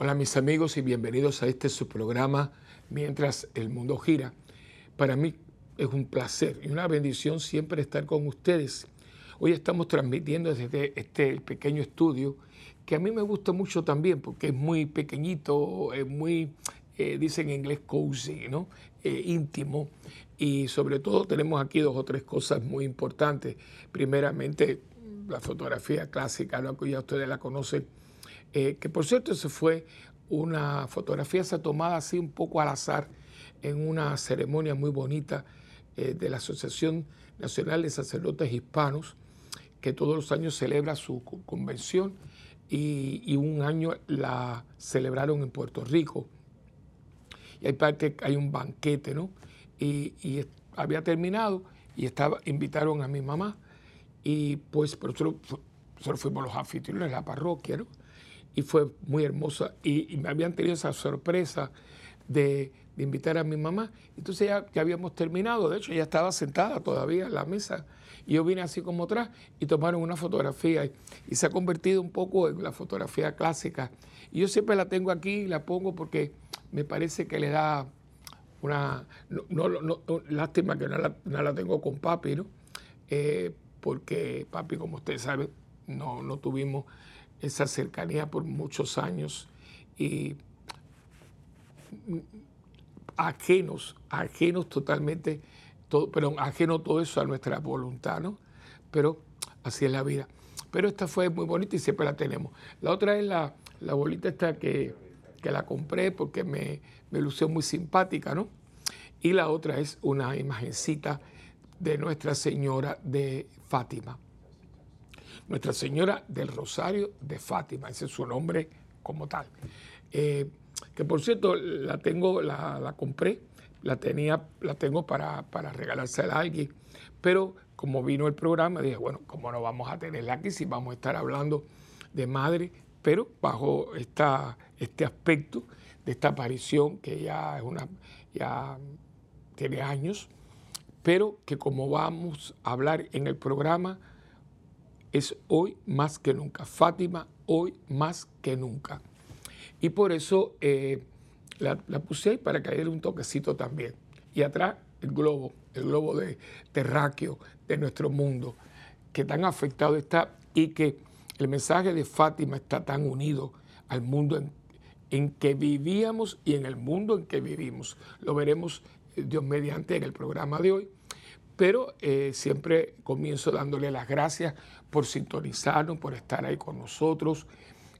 Hola mis amigos y bienvenidos a este su programa Mientras el mundo gira. Para mí es un placer y una bendición siempre estar con ustedes. Hoy estamos transmitiendo desde este pequeño estudio que a mí me gusta mucho también porque es muy pequeñito, es muy, eh, dicen en inglés, cozy, ¿no? Eh, íntimo. Y sobre todo tenemos aquí dos o tres cosas muy importantes. Primeramente, la fotografía clásica, ¿no? que ya ustedes la conocen eh, que por cierto, se fue una fotografía se tomada así un poco al azar en una ceremonia muy bonita eh, de la Asociación Nacional de Sacerdotes Hispanos, que todos los años celebra su convención y, un año la celebraron en Puerto Rico. Y hay parte, hay un banquete, ¿no? Y, había terminado y estaba, invitaron a mi mamá y pues, pero nosotros, fuimos los anfitriones la parroquia, ¿no? Y fue muy hermosa. Y, me habían tenido esa sorpresa de, invitar a mi mamá. Entonces ya, ya, habíamos terminado, de hecho ya estaba sentada todavía en la mesa. Y yo vine así como atrás y tomaron una fotografía y, se ha convertido un poco en la fotografía clásica. Y yo siempre la tengo aquí y la pongo porque me parece que le da una... No, lástima que no la, tengo con papi, ¿no? Eh, porque papi, como usted sabe, no, no tuvimos esa cercanía por muchos años y ajenos, ajenos totalmente, todo, pero ajeno todo eso a nuestra voluntad, ¿no? Pero así es la vida. Pero esta fue muy bonita y siempre la tenemos. La otra es la, la bolita esta que, que la compré porque me, me lució muy simpática, ¿no? Y la otra es una imagencita de Nuestra Señora de Fátima. Nuestra Señora del Rosario de Fátima, ese es su nombre como tal. Eh, que por cierto, la tengo, la, compré, la tenía, la tengo para, para regalársela a alguien, pero como vino el programa, dije, bueno, ¿cómo no vamos a tenerla aquí si vamos a estar hablando de madre, pero bajo esta, este aspecto de esta aparición que ya es una, ya tiene años, pero que como vamos a hablar en el programa, es hoy más que nunca. Fátima, hoy más que nunca. Y por eso eh, la, puse ahí para que haya un toquecito también. Y atrás el globo, el globo de terráqueo de nuestro mundo, que tan afectado está y que el mensaje de Fátima está tan unido al mundo en, que vivíamos y en el mundo en que vivimos. Lo veremos eh, Dios mediante en el programa de hoy pero eh, siempre comienzo dándole las gracias por sintonizarnos, por estar ahí con nosotros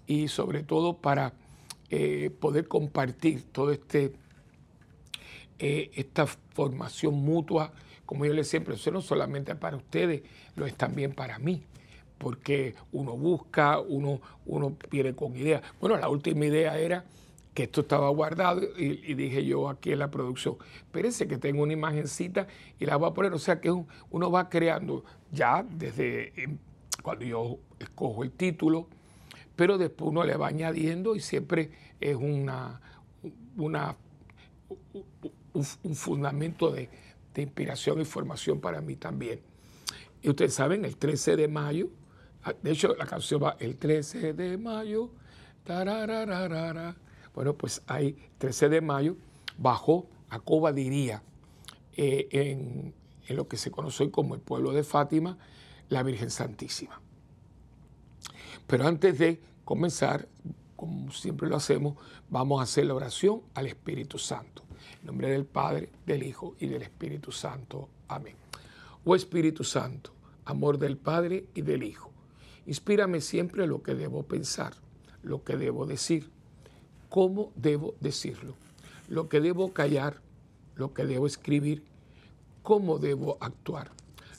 y sobre todo para eh, poder compartir todo este eh, esta formación mutua, como yo les siempre, eso no solamente para ustedes, lo es también para mí, porque uno busca, uno, uno viene con ideas. Bueno, la última idea era que esto estaba guardado y, dije yo aquí en la producción, espérense que tengo una imagencita y la voy a poner, o sea que uno va creando ya desde em, cuando yo escojo el título, pero después uno le va añadiendo y siempre es una, un, fundamento de, inspiración y formación para mí también. Y ustedes saben, el 13 de mayo, ah, de hecho la canción va el 13 de mayo, bueno, pues hay 13 de mayo, bajo Acoba diría, eh, en, lo que se conoce hoy como el pueblo de Fátima, la Virgen Santísima. Pero antes de comenzar, como siempre lo hacemos, vamos a hacer la oración al Espíritu Santo. En nombre del Padre, del Hijo y del Espíritu Santo. Amén. Oh Espíritu Santo, amor del Padre y del Hijo, inspírame siempre lo que debo pensar, lo que debo decir cómo debo decirlo, lo que debo callar, lo que debo escribir, cómo debo actuar,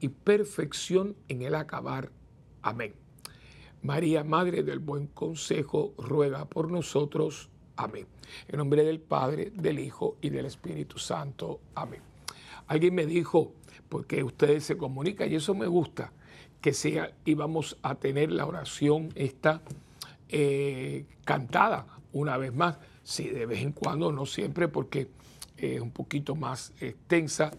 y perfección en el acabar. Amén. María, Madre del Buen Consejo, ruega por nosotros. Amén. En nombre del Padre, del Hijo y del Espíritu Santo. Amén. Alguien me dijo, porque ustedes se comunican, y eso me gusta, que sea, íbamos a tener la oración esta eh, cantada una vez más. Sí, de vez en cuando, no siempre, porque es un poquito más extensa,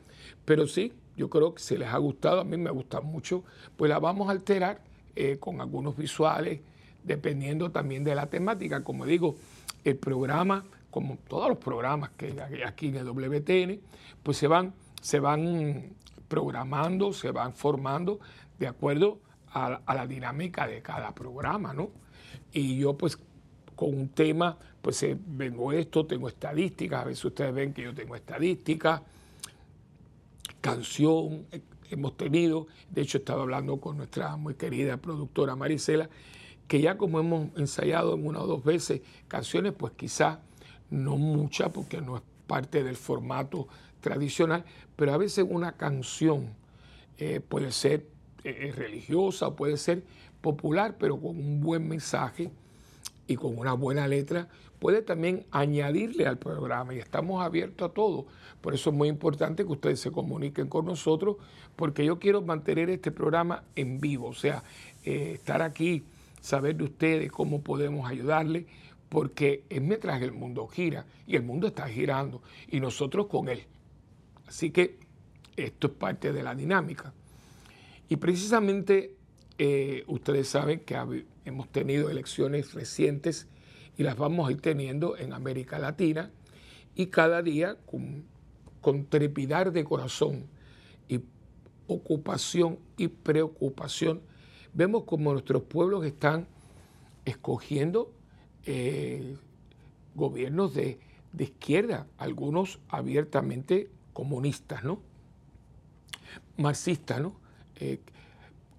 pero sí, yo creo que se les ha gustado, a mí me gusta mucho, pues la vamos a alterar eh, con algunos visuales, dependiendo también de la temática. Como digo, el programa, como todos los programas que hay aquí en el WTN, pues se van, se van programando, se van formando de acuerdo a, la dinámica de cada programa, ¿no? Y yo pues con un tema, pues eh, vengo esto, tengo estadísticas, a veces ustedes ven que yo tengo estadísticas, canción, eh, hemos tenido, de hecho he estado hablando con nuestra muy querida productora Marisela, que ya como hemos ensayado en una o dos veces canciones, pues quizá no muchas, porque no es parte del formato tradicional, pero a veces una canción eh, puede ser eh, religiosa puede ser popular, pero con un buen mensaje y con una buena letra, puede también añadirle al programa y estamos abiertos a todo. Por eso es muy importante que ustedes se comuniquen con nosotros, porque yo quiero mantener este programa en vivo, o sea, eh, estar aquí, saber de ustedes cómo podemos ayudarle, porque es mientras el mundo gira y el mundo está girando y nosotros con él. Así que esto es parte de la dinámica. Y precisamente eh, ustedes saben que hemos tenido elecciones recientes y las vamos a ir teniendo en América Latina y cada día con, trepidar de corazón y ocupación y preocupación vemos como nuestros pueblos están escogiendo eh, gobiernos de, izquierda, algunos abiertamente comunistas, ¿no? Marxistas, ¿no? Eh,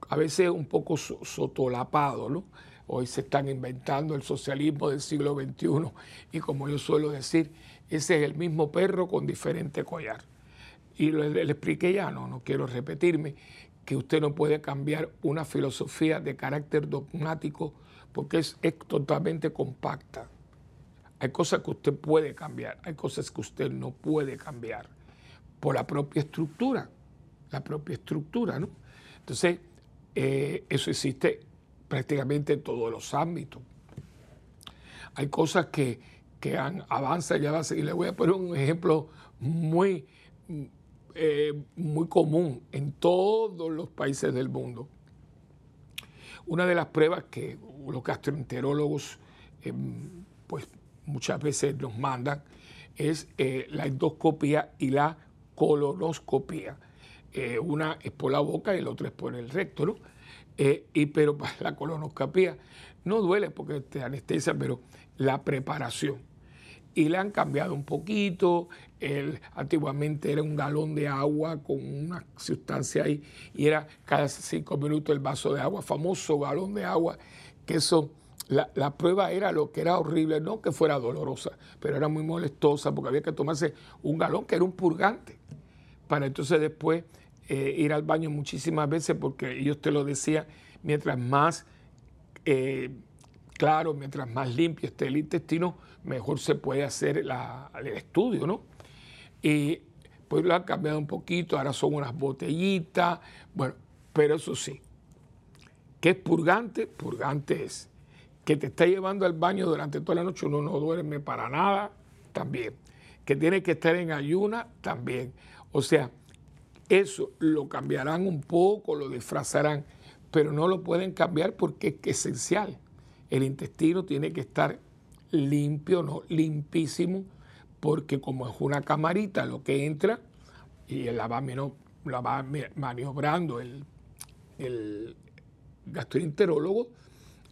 a veces un poco sotolapado, ¿no? Hoy se están inventando el socialismo del siglo XXI y como yo suelo decir, ese es el mismo perro con diferente collar. Y le, expliqué ya, no, no quiero repetirme, que usted no puede cambiar una filosofía de carácter dogmático porque es, es totalmente compacta. Hay cosas que usted puede cambiar, hay cosas que usted no puede cambiar por la propia estructura, la propia estructura, ¿no? Entonces, eh, eso existe prácticamente en todos los ámbitos. Hay cosas que, que han, avanzan y avanzan. Y le voy a poner un ejemplo muy, eh, muy común en todos los países del mundo. Una de las pruebas que los gastroenterólogos em, pues muchas veces nos mandan es eh, la endoscopía y la colonoscopía. Eh, una es por la boca y la otra es por el recto. Eh, y, pero la colonoscopia no duele porque te anestesia, pero la preparación. Y le han cambiado un poquito. El, antiguamente era un galón de agua con una sustancia ahí y era cada cinco minutos el vaso de agua, famoso galón de agua, que eso, la, la prueba era lo que era horrible, no que fuera dolorosa, pero era muy molestosa porque había que tomarse un galón que era un purgante para entonces después eh, ir al baño muchísimas veces porque ellos te lo decían, mientras más eh, claro, mientras más limpio esté el intestino, mejor se puede hacer el estudio, ¿no? Y pues lo han cambiado un poquito, ahora son unas botellitas, bueno, pero eso sí, ¿qué es purgante? Purgante es que te está llevando al baño durante toda la noche, uno no duerme para nada, también. Que tiene que estar en ayuna, también. O sea, eso lo cambiarán un poco, lo disfrazarán, pero no lo pueden cambiar porque es esencial. El intestino tiene que estar limpio, no limpísimo, porque como es una camarita lo que entra y la va, la va maniobrando el, gastroenterólogo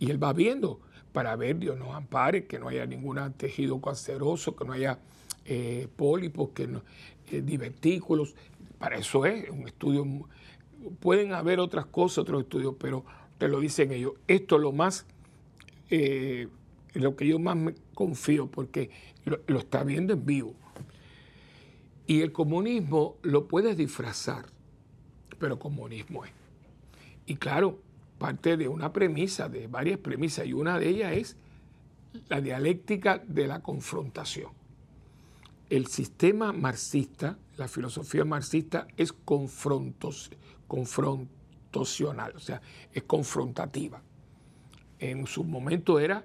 y él va viendo para ver, Dios nos ampare, que no haya ningún tejido canceroso, que no haya eh, pólipos, que no, eh, divertículos, para eso es un estudio. Pueden haber otras cosas, otros estudios, pero te lo dicen ellos. Esto es lo más, eh, lo que yo más me confío, porque lo, está viendo en vivo. Y el comunismo lo puedes disfrazar, pero comunismo es. Y claro, parte de una premisa, de varias premisas, y una de ellas es la dialéctica de la confrontación. El sistema marxista, la filosofía marxista es confrontos, confrontacional, o sea, es confrontativa. En su momento era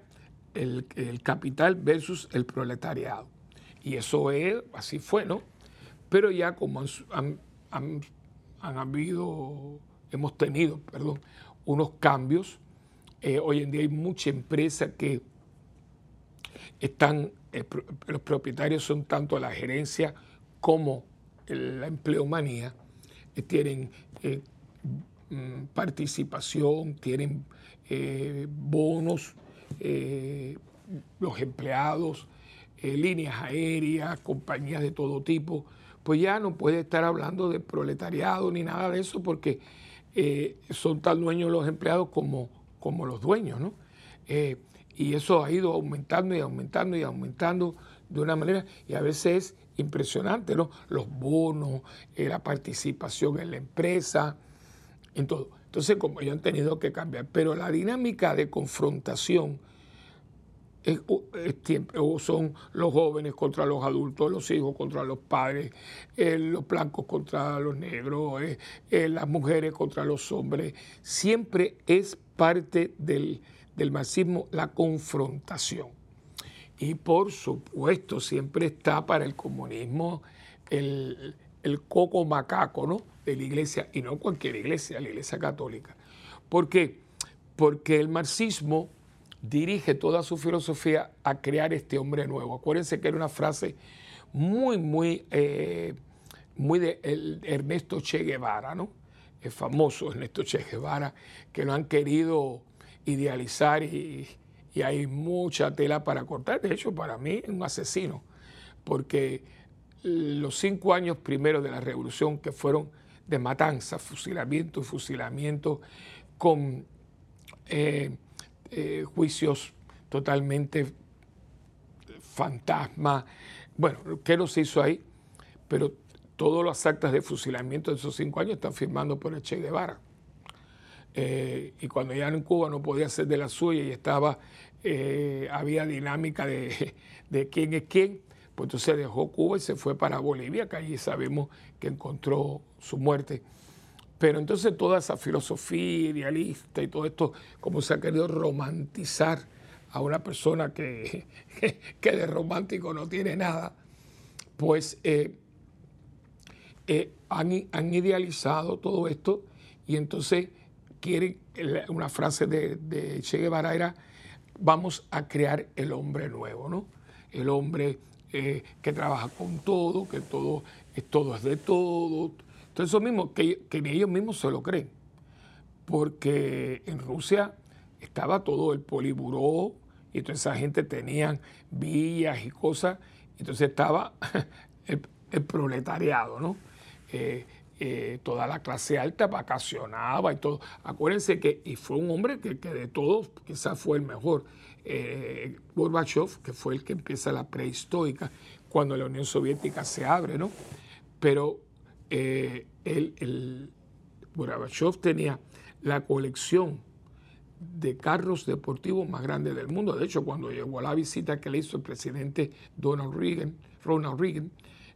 el, capital versus el proletariado. Y eso es, así fue, ¿no? Pero ya como han, han, han habido, hemos tenido, perdón, unos cambios, eh, hoy en día hay mucha empresa que están, eh, los propietarios son tanto la gerencia como la empleomanía, eh, tienen mm, participación, tienen bonos, los empleados, líneas aéreas, compañías de todo tipo, pues ya no puede estar hablando de proletariado ni nada de eso porque son tan dueños los empleados como como los dueños, ¿no? Eh, y eso ha ido aumentando y aumentando y aumentando de una manera, y a veces es impresionante, ¿no? Los bonos, eh, la participación en la empresa, en todo. Entonces, como ellos han tenido que cambiar, pero la dinámica de confrontación es, o son los jóvenes contra los adultos, los hijos contra los padres, eh, los blancos contra los negros, las mujeres contra los hombres, siempre es parte del, marxismo la confrontación. Y por supuesto siempre está para el comunismo el, coco macaco ¿no? de la iglesia, y no cualquier iglesia, la iglesia católica. ¿Por qué? Porque el marxismo dirige toda su filosofía a crear este hombre nuevo. Acuérdense que era una frase muy, muy, eh, muy de Ernesto Che Guevara, ¿no? el famoso Ernesto Che Guevara, que lo han querido idealizar y, hay mucha tela para cortar. De hecho, para mí es un asesino, porque los cinco años primeros de la revolución, que fueron de matanza, fusilamiento, fusilamiento, con eh, eh, juicios totalmente fantasma. Bueno, ¿qué nos hizo ahí? Pero todas las actas de fusilamiento de esos cinco años están firmados por el Che Guevara. Eh, y cuando ya en Cuba no podía ser de la suya y estaba, eh, había dinámica de, quién es quién, pues entonces dejó Cuba y se fue para Bolivia, que allí sabemos que encontró su muerte. Pero entonces toda esa filosofía idealista y todo esto, como se ha querido romantizar a una persona que, que de romántico no tiene nada, pues eh, eh, han, idealizado todo esto y entonces quieren, una frase de, Che Guevara era, vamos a crear el hombre nuevo, ¿no? El hombre eh, que trabaja con todo, que todo, todo es de todo. Entonces eso mismo, que, ni ellos mismos se lo creen, porque en Rusia estaba todo el poliburó y toda esa gente tenían villas y cosas, entonces estaba el proletariado, ¿no? Eh, eh, toda la clase alta vacacionaba y todo. Acuérdense que, y fue un hombre que, de todos quizás fue el mejor. Eh, Gorbachev, que fue el que empieza la prehistórica, cuando la Unión Soviética se abre, ¿no? Pero el, el Gorbachev tenía la colección de carros deportivos más grande del mundo. De hecho, cuando llegó a la visita que le hizo el presidente Donald Reagan, Ronald Reagan,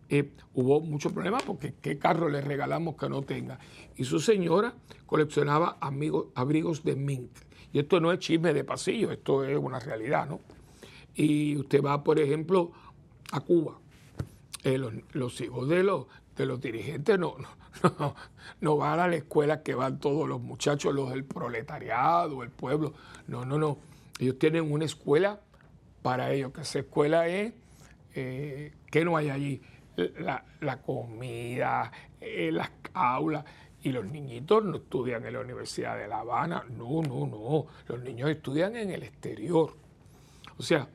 eh, hubo muchos problemas porque qué carro le regalamos que no tenga. Y su señora coleccionaba amigos, abrigos de mink. Y esto no es chisme de pasillo, esto es una realidad, ¿no? Y usted va, por ejemplo, a Cuba. Eh, los, hijos de los, de los dirigentes no, no, no, van a la escuela que van todos los muchachos, los del proletariado, el pueblo. No, no, no. Ellos tienen una escuela para ellos, que esa escuela es, eh, ¿qué no hay allí? La, comida, eh, las aulas. Y los niñitos no estudian en la Universidad de La Habana, no, no, no. Los niños estudian en el exterior. O sea,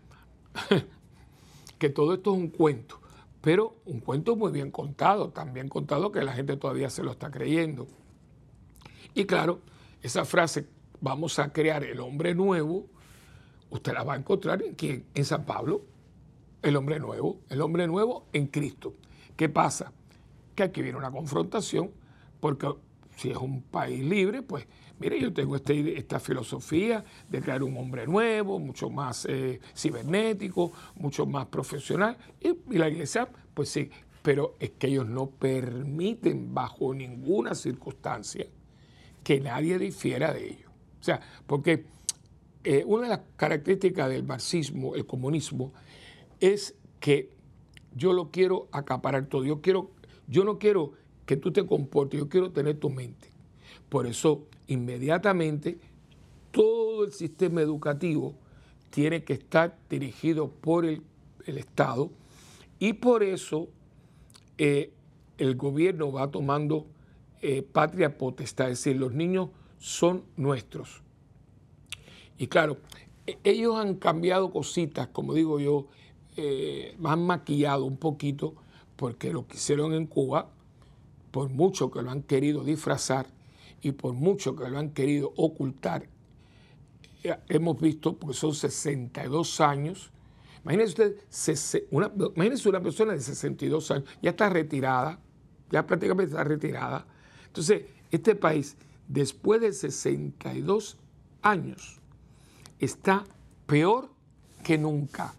que todo esto es un cuento, pero un cuento muy bien contado, tan bien contado que la gente todavía se lo está creyendo. Y claro, esa frase, vamos a crear el hombre nuevo, usted la va a encontrar en? En San Pablo el hombre nuevo, el hombre nuevo en Cristo. ¿Qué pasa? Que aquí viene una confrontación, porque si es un país libre, pues mire, yo tengo este, esta filosofía de crear un hombre nuevo, mucho más eh, cibernético, mucho más profesional. Y, la iglesia, pues sí, pero es que ellos no permiten bajo ninguna circunstancia que nadie difiera de ellos. O sea, porque eh, una de las características del marxismo, el comunismo, es que yo lo quiero acaparar todo. Yo, quiero, yo no quiero que tú te comportes, yo quiero tener tu mente. Por eso, inmediatamente, todo el sistema educativo tiene que estar dirigido por el, Estado y por eso eh, el gobierno va tomando eh, patria potestad, es decir, los niños son nuestros. Y claro, e, ellos han cambiado cositas, como digo yo, eh, han maquillado un poquito, porque lo que hicieron en Cuba, por mucho que lo han querido disfrazar y por mucho que lo han querido ocultar, eh, hemos visto, porque son 62 años, imagínense usted, una, imagínense una persona de 62 años, ya está retirada, ya prácticamente está retirada. Entonces, este país, después de 62 años, está peor que nunca.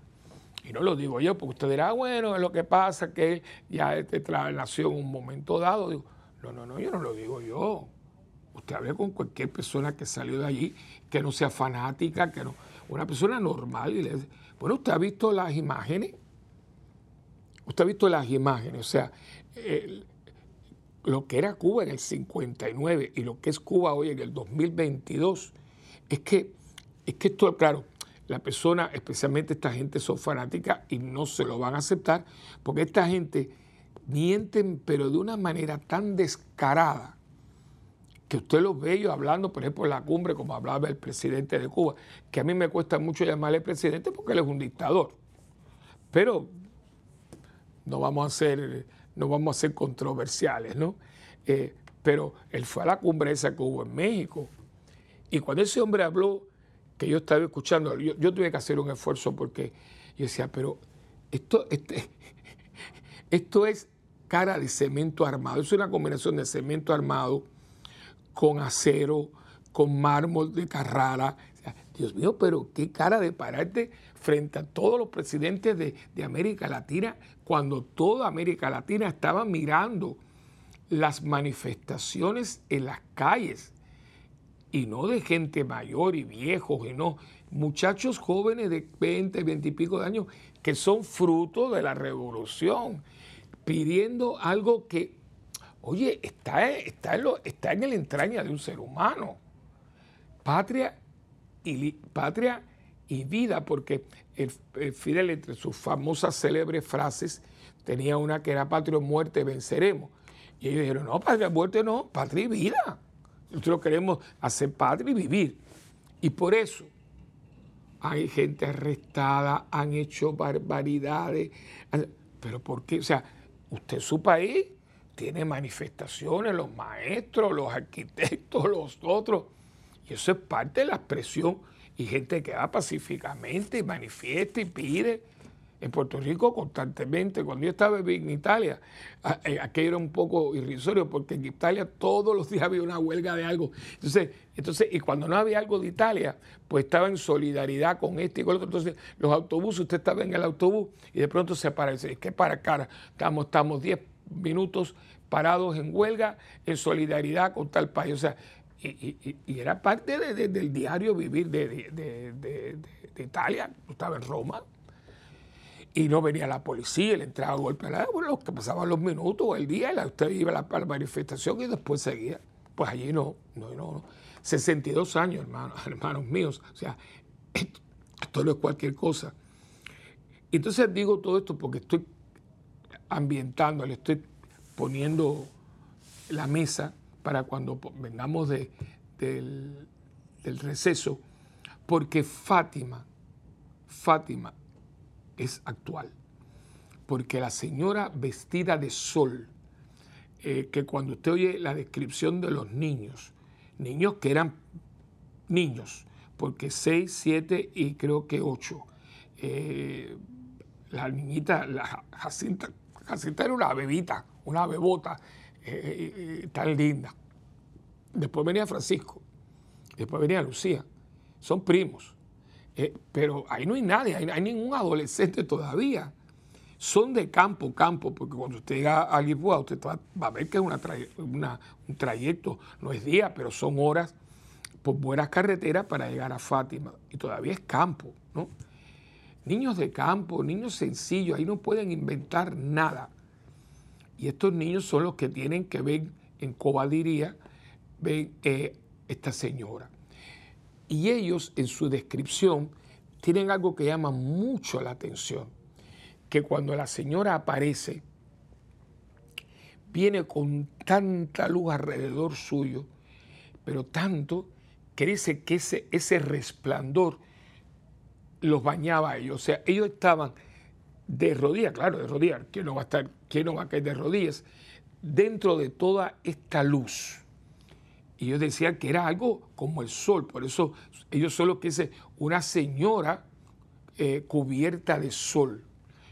Y no lo digo yo, porque usted dirá, bueno, es lo que pasa que ya este nació en un momento dado. Digo, no, no, no, yo no lo digo yo. Usted hable con cualquier persona que salió de allí, que no sea fanática, que no. Una persona normal y le dice, bueno, usted ha visto las imágenes. Usted ha visto las imágenes, o sea, lo que era Cuba en el 59 y lo que es Cuba hoy en el 2022, es que es que esto, claro, la persona, especialmente esta gente, son fanáticas y no se lo van a aceptar porque esta gente mienten, pero de una manera tan descarada que usted los ve ellos hablando, por ejemplo, en la cumbre, como hablaba el presidente de Cuba, que a mí me cuesta mucho llamarle presidente porque él es un dictador. Pero no vamos a ser, no vamos a ser controversiales, ¿no? Eh, pero él fue a la cumbre esa que hubo en México. Y cuando ese hombre habló que yo estaba escuchando, yo, tuve que hacer un esfuerzo porque yo decía, pero esto, este, esto es cara de cemento armado, es una combinación de cemento armado con acero, con mármol de Carrara. Dios mío, pero qué cara de pararte frente a todos los presidentes de, de América Latina, cuando toda América Latina estaba mirando las manifestaciones en las calles y no de gente mayor y viejos, y no, muchachos jóvenes de 20, 20 y pico de años que son fruto de la revolución, pidiendo algo que, oye, está, está, en, lo, está en el entraña de un ser humano. Patria y, patria y vida, porque el, Fidel entre sus famosas célebres frases tenía una que era patria o muerte, venceremos. Y ellos dijeron, no, patria muerte no, patria y vida. Nosotros queremos hacer patria y vivir. Y por eso hay gente arrestada, han hecho barbaridades. Pero ¿por qué? O sea, usted su país tiene manifestaciones, los maestros, los arquitectos, los otros. Y eso es parte de la expresión. Y gente que va pacíficamente y manifiesta y pide en Puerto Rico constantemente. Cuando yo estaba en Italia, eh, aquello era un poco irrisorio porque en Italia todos los días había una huelga de algo. Entonces, entonces, y cuando no había algo de Italia, pues estaba en solidaridad con este y con el otro. Entonces, los autobuses, usted estaba en el autobús y de pronto se para es que para cara, estamos, estamos 10 minutos parados en huelga, en solidaridad con tal país. O sea, y, era parte del diario vivir de Italia. Estaba en Roma, y no venía la policía, le entraba a golpe a la bueno, los que pasaban los minutos el día, usted iba a la, manifestación y después seguía. Pues allí no, no, no, 62 años, hermanos, hermanos míos. O sea, esto, no es cualquier cosa. Entonces digo todo esto porque estoy ambientando, le estoy poniendo la mesa para cuando vengamos de, del, del receso, porque Fátima, Fátima es actual. Porque la señora vestida de sol, eh, que cuando usted oye la descripción de los niños, niños que eran niños, porque 6, 7 y creo que 8, eh, la niñita, la Jacinta, Jacinta era una bebita, una bebota eh, tan linda. Después venía Francisco, Después venía Lucía. Son primos. Eh, pero ahí no hay nadie, ahí no hay ningún adolescente todavía. Son de campo, campo, porque cuando usted llega a Lisboa, usted va, a ver que es un trayecto, no es día, pero son horas por buenas carreteras para llegar a Fátima. Y todavía es campo, ¿no? Niños de campo, niños sencillos, ahí no pueden inventar nada. Y estos niños son los que tienen que ver en cobadiría, ven eh, esta señora. Y ellos en su descripción tienen algo que llama mucho la atención, que cuando la señora aparece, viene con tanta luz alrededor suyo, pero tanto que dice que ese, resplandor los bañaba a ellos. O sea, ellos estaban de rodillas, claro, de rodillas, ¿quién no va a estar, quién no va a caer de rodillas? Dentro de toda esta luz. Y ellos decían que era algo como el sol, por eso ellos son los que dicen una señora eh, cubierta de sol.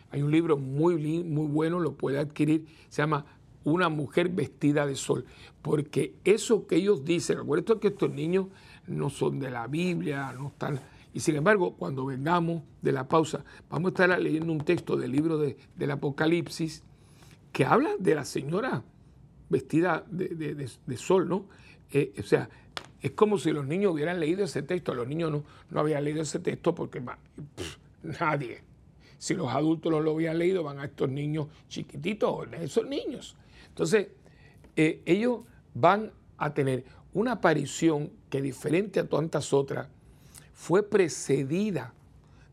Hay un libro muy, muy bueno, lo puede adquirir, se llama Una mujer vestida de sol, porque eso que ellos dicen, recuerden que estos niños no son de la Biblia, no están... Y sin embargo, cuando vengamos de la pausa, vamos a estar leyendo un texto del libro del Apocalipsis que habla de la señora vestida de sol, ¿no? Eh, o sea, es como si los niños hubieran leído ese texto. Los niños no, no habían leído ese texto porque nadie. Si los adultos no lo habían leído, van a estos niños chiquititos, esos niños. Entonces, eh, ellos van a tener una aparición que, diferente a tantas otras, fue precedida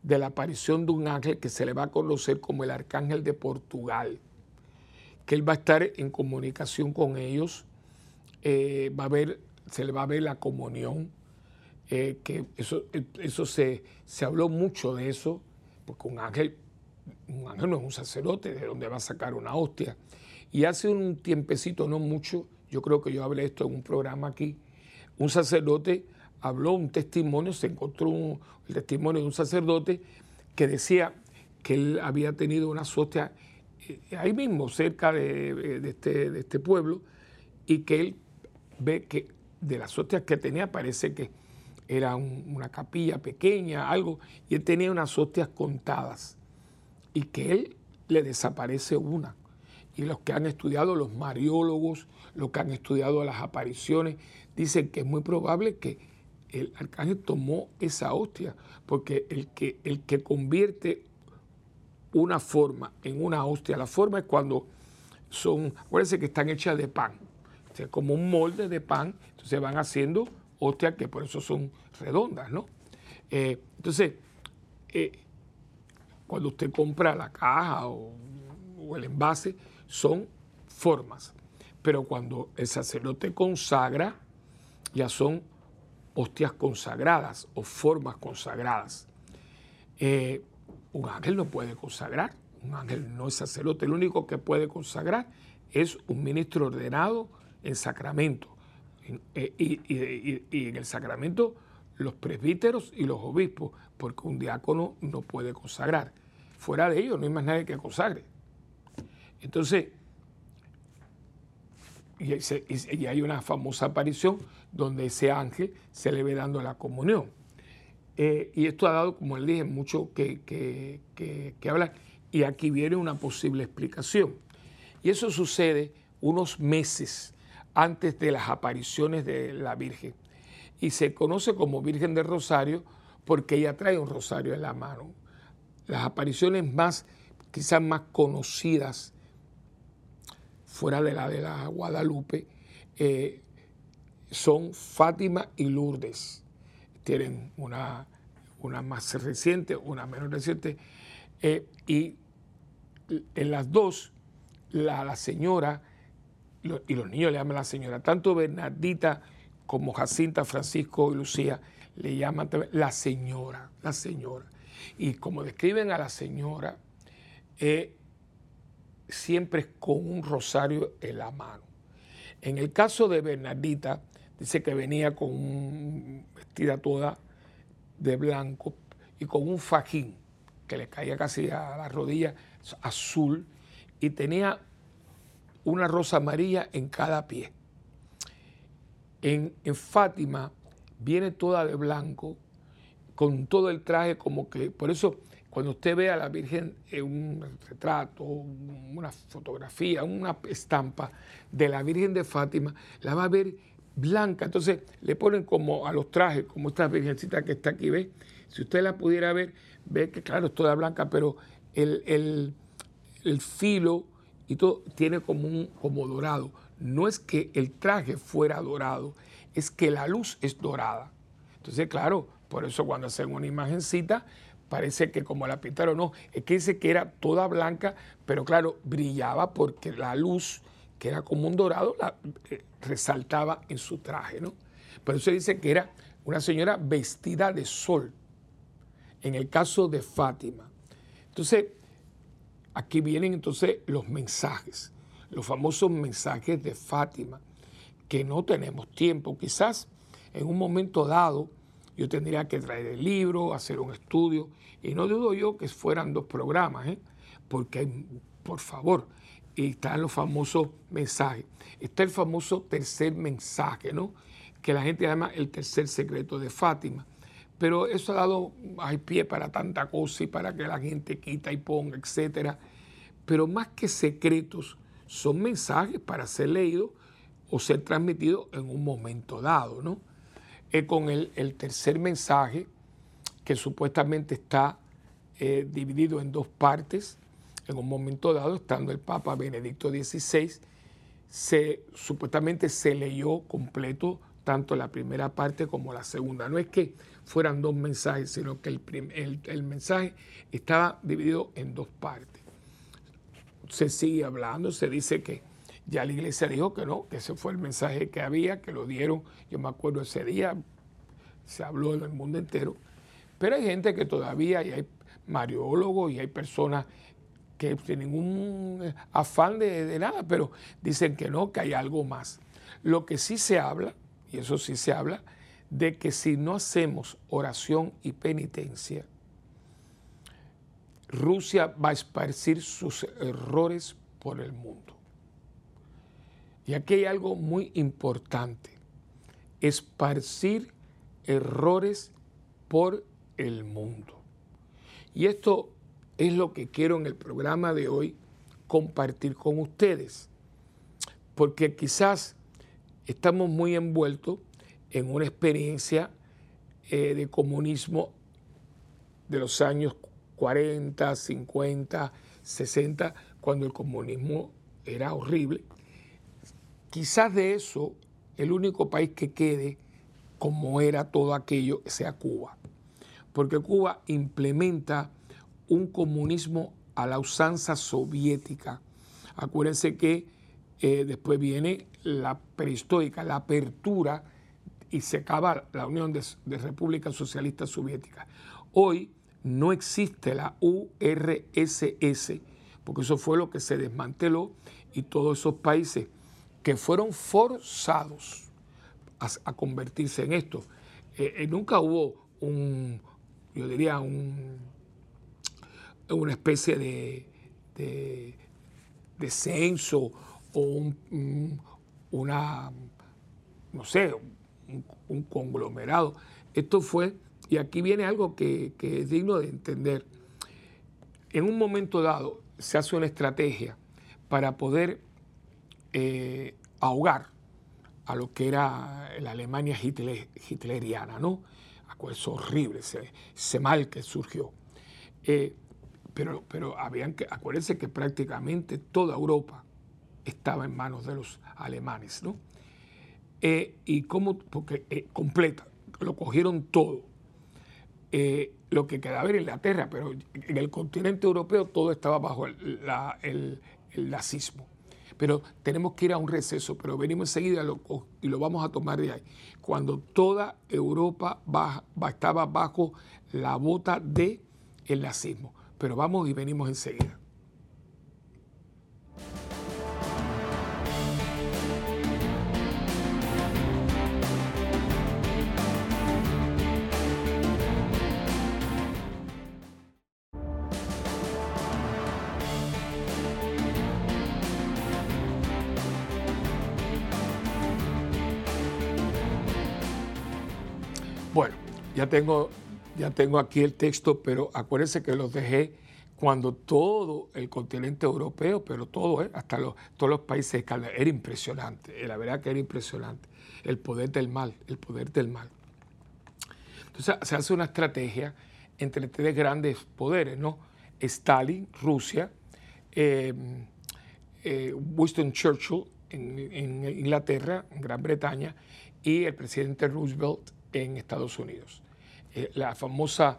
de la aparición de un ángel que se le va a conocer como el arcángel de Portugal, que él va a estar en comunicación con ellos eh, va a se le va a ver la comunión, eh, que eso, eso se, se, habló mucho de eso, porque un ángel, un ángel no es un sacerdote, de donde va a sacar una hostia. Y hace un tiempecito, no mucho, yo creo que yo hablé esto en un programa aquí, un sacerdote habló un testimonio, se encontró el testimonio de un sacerdote que decía que él había tenido una hostia eh, ahí mismo, cerca de, este, de este pueblo, y que él ve que de las hostias que tenía parece que era una capilla pequeña, algo, y él tenía unas hostias contadas, y que él le desaparece una. Y los que han estudiado, los mariólogos, los que han estudiado las apariciones, dicen que es muy probable que el arcángel tomó esa hostia, porque el que, el que convierte una forma en una hostia, la forma es cuando son, acuérdense que están hechas de pan, como un molde de pan, entonces van haciendo hostias que por eso son redondas, ¿no? Eh, entonces, eh, cuando usted compra la caja o, el envase, son formas. Pero cuando el sacerdote consagra, ya son hostias consagradas o formas consagradas. Eh, un ángel no puede consagrar, un ángel no es sacerdote, el único que puede consagrar es un ministro ordenado en sacramento. Eh, y, en el sacramento los presbíteros y los obispos, porque un diácono no puede consagrar. Fuera de ellos no hay más nadie que consagre. Entonces, y, hay una famosa aparición donde ese ángel se le ve dando la comunión. Eh, y esto ha dado, como le dije, mucho que, que, que hablar. Y aquí viene una posible explicación. Y eso sucede unos meses antes de las apariciones de la Virgen. Y se conoce como Virgen del Rosario porque ella trae un rosario en la mano. Las apariciones más, quizás más conocidas, fuera de la de la Guadalupe, eh, son Fátima y Lourdes. Tienen una, una más reciente, una menos reciente. Eh, y en las dos, la, la señora y los niños le llaman la señora, tanto Bernardita como Jacinta, Francisco y Lucía le llaman la señora, la señora. Y como describen a la señora, eh, siempre con un rosario en la mano. En el caso de Bernardita, dice que venía con un, vestida toda de blanco y con un fajín que le caía casi a la rodilla azul y tenía una rosa amarilla en cada pie. En, Fátima viene toda de blanco, con todo el traje como que, por eso cuando usted ve a la Virgen en un retrato, una fotografía, una estampa de la Virgen de Fátima, la va a ver blanca. Entonces le ponen como a los trajes, como esta virgencita que está aquí, ¿ve? Si usted la pudiera ver, ve que claro, es toda blanca, pero el, el filo y todo tiene como un como dorado. No es que el traje fuera dorado, es que la luz es dorada. Entonces, claro, por eso cuando hacen una imagencita, parece que como la pintaron, no, es que dice que era toda blanca, pero claro, brillaba porque la luz, que era como un dorado, eh, resaltaba en su traje, ¿no? Por eso dice que era una señora vestida de sol, en el caso de Fátima. Entonces, aquí vienen entonces los mensajes, los famosos mensajes de Fátima, que no tenemos tiempo, quizás en un momento dado, yo tendría que traer el libro, hacer un estudio, y no dudo yo que fueran dos programas, ¿eh? porque por favor, y están los famosos mensajes. Está el famoso tercer mensaje, ¿no? Que la gente llama el tercer secreto de Fátima. Pero eso ha dado, hay pie para tanta cosa y para que la gente quita y ponga, etcétera. Pero más que secretos, son mensajes para ser leídos o ser transmitidos en un momento dado, ¿no? con el, tercer mensaje, que supuestamente está eh, dividido en dos partes, en un momento dado, estando el Papa Benedicto XVI, se, supuestamente se leyó completo tanto la primera parte como la segunda. No es que fueran dos mensajes, sino que el, el mensaje estaba dividido en dos partes. Se sigue hablando, se dice que ya la iglesia dijo que no, que ese fue el mensaje que había, que lo dieron, yo me acuerdo ese día, se habló en el mundo entero, pero hay gente que todavía, y hay mariólogos y hay personas que sin ningún afán de nada, pero dicen que no, que hay algo más. Lo que sí se habla, y eso sí se habla, de que si no hacemos oración y penitencia, Rusia va a esparcir sus errores por el mundo. Y aquí hay algo muy importante, esparcir errores por el mundo. Y esto es lo que quiero en el programa de hoy compartir con ustedes, porque quizás estamos muy envueltos en una experiencia eh, de comunismo de los años 40, 50, 60, cuando el comunismo era horrible Quizás de eso el único país que quede como era todo aquello sea Cuba, porque Cuba implementa un comunismo a la usanza soviética. Acuérdense que eh, después viene la prehistórica, la apertura y se acaba la Unión de, de Repúblicas Socialistas Soviéticas. Hoy no existe la URSS, porque eso fue lo que se desmanteló y todos esos países que fueron forzados a, convertirse en esto. Eh, eh, nunca hubo un, yo diría, un, una especie de, de, censo o un, una, no sé, un, conglomerado. Esto fue, y aquí viene algo que, es digno de entender. En un momento dado se hace una estrategia para poder eh, ahogar a lo que era la Alemania hitleriana, ¿no? Es horrible ese, mal que surgió. Eh, pero, pero habían que, acuérdense que prácticamente toda Europa estaba en manos de los alemanes, ¿no? Eh, y cómo, porque completa, lo cogieron todo. lo que quedaba era Inglaterra, pero en el continente europeo todo estaba bajo el nazismo pero tenemos que ir a un receso, pero venimos enseguida y lo vamos a tomar de ahí. Cuando toda Europa estaba bajo la bota del el nazismo. Pero vamos y venimos enseguida. Ya tengo, ya tengo aquí el texto, pero acuérdense que los dejé cuando todo el continente europeo, pero todo, ¿eh? hasta todos los países era impresionante, eh, la verdad que era impresionante, el poder del mal, el poder del mal. Entonces se hace una estrategia entre tres grandes poderes, ¿no? Stalin, Rusia, em, eh, Winston Churchill en, Inglaterra, en Gran Bretaña, y el presidente Roosevelt en Estados Unidos. La famosa,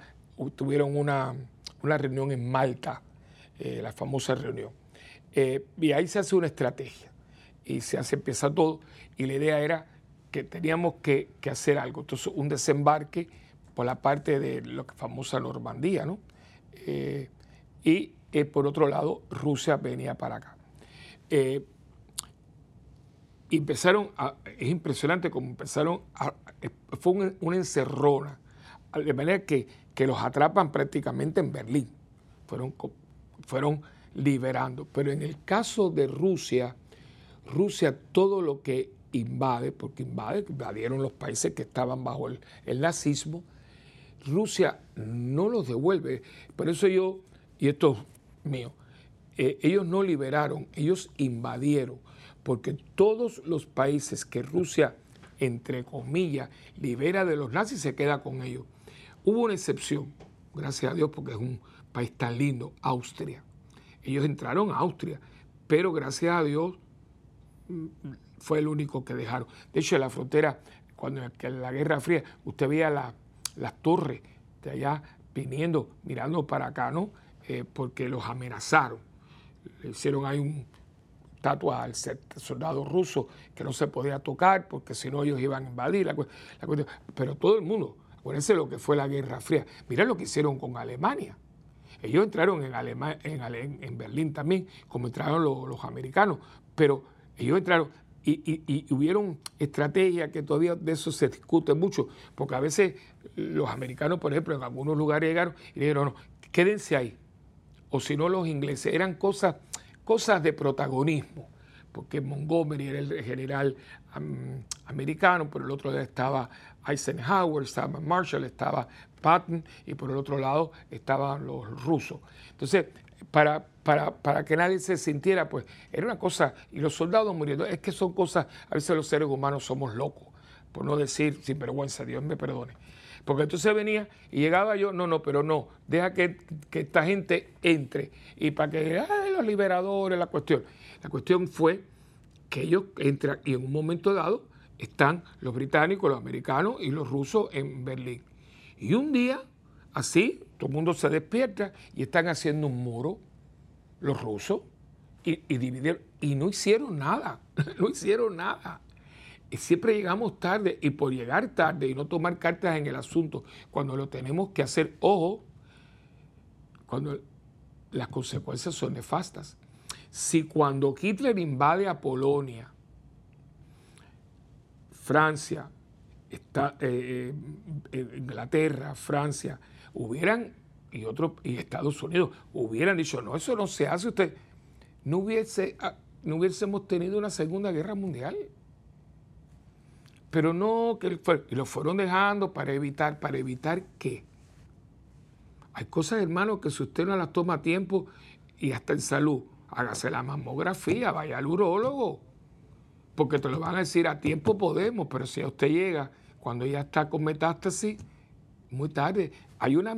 tuvieron una una reunión en Malta, eh, la famosa reunión. Eh, y ahí se hace una estrategia y se hace, empieza todo. Y la idea era que teníamos que, hacer algo. Entonces, un desembarque por la parte de lo que famosa Normandía, ¿no? Eh, y por otro lado, Rusia venía para acá. empezaron es impresionante como empezaron a, fue una encerrona, de manera que que los atrapan prácticamente en Berlín. Fueron, fueron liberando. Pero en el caso de Rusia, Rusia todo lo que invade, porque invadieron los países que estaban bajo el, nazismo, Rusia no los devuelve. Por eso yo, y esto es mío, eh, ellos no liberaron, ellos invadieron, porque todos los países que Rusia, entre comillas, libera de los nazis, se queda con ellos. Hubo una excepción, gracias a Dios, porque es un país tan lindo, Austria. Ellos entraron a Austria, pero gracias a Dios mm, fue el único que dejaron. De hecho, en la frontera, cuando en la Guerra Fría, usted veía las torres de allá viniendo, mirando para acá, ¿no? Eh, porque los amenazaron. Le hicieron ahí un estatua al soldado ruso que no se podía tocar porque si no ellos iban a invadir. pero todo el mundo, Acuérdense lo que fue la Guerra Fría. Mirá lo que hicieron con Alemania. Ellos entraron en, en, en Berlín también, como entraron los, americanos, pero ellos entraron y, hubieron estrategias que todavía de eso se discute mucho, porque a veces los americanos, por ejemplo, en algunos lugares llegaron y dijeron, no, quédense ahí. O si no, los ingleses, eran cosas, cosas de protagonismo porque Montgomery era el general americano, por el otro lado estaba Eisenhower, estaba Marshall, estaba Patton y por el otro lado estaban los rusos. Entonces, para, para, que nadie se sintiera, pues era una cosa, y los soldados muriendo, es que son cosas, a veces los seres humanos somos locos, por no decir sin vergüenza, Dios me perdone. Porque entonces venía y llegaba yo, no, no, pero no, deja que, esta gente entre y para que, ay, los liberadores, la cuestión. La cuestión fue que ellos entran y en un momento dado están los británicos, los americanos y los rusos en Berlín. Y un día, así, todo el mundo se despierta y están haciendo un muro, los rusos, y, y dividieron, y no hicieron nada, no hicieron nada. Y siempre llegamos tarde, y por llegar tarde y no tomar cartas en el asunto, cuando lo tenemos que hacer, ojo, cuando las consecuencias son nefastas. Si cuando Hitler invade a Polonia, Francia, está, eh, eh, Inglaterra, Francia, hubieran, y, otros, y Estados Unidos, hubieran dicho, no, eso no se hace, usted, no, hubiese, ah, no hubiésemos tenido una Segunda Guerra Mundial. Pero no, que y lo fueron dejando para evitar, ¿para evitar qué? Hay cosas, hermano, que si usted no las toma a tiempo y hasta en salud, hágase la mamografía, vaya al urólogo, porque te lo van a decir a tiempo podemos, pero si a usted llega cuando ya está con metástasis, muy tarde. Hay una,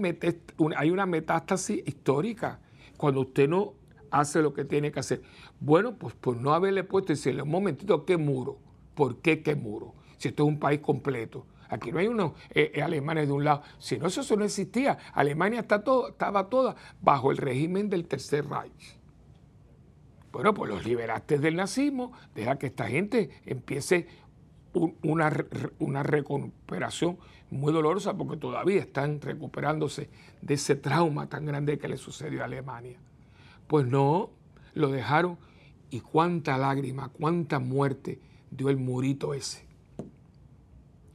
hay una metástasis histórica, cuando usted no hace lo que tiene que hacer. Bueno, pues por no haberle puesto decirle un momentito, ¿qué muro? ¿Por qué qué muro? Si esto es un país completo. Aquí no hay unos eh, eh, alemanes de un lado. Si no, eso no existía. Alemania está todo, estaba toda bajo el régimen del Tercer Reich. Bueno, pues los liberaste del nazismo, deja que esta gente empiece una, una recuperación muy dolorosa porque todavía están recuperándose de ese trauma tan grande que le sucedió a Alemania. Pues no, lo dejaron y cuánta lágrima, cuánta muerte dio el murito ese.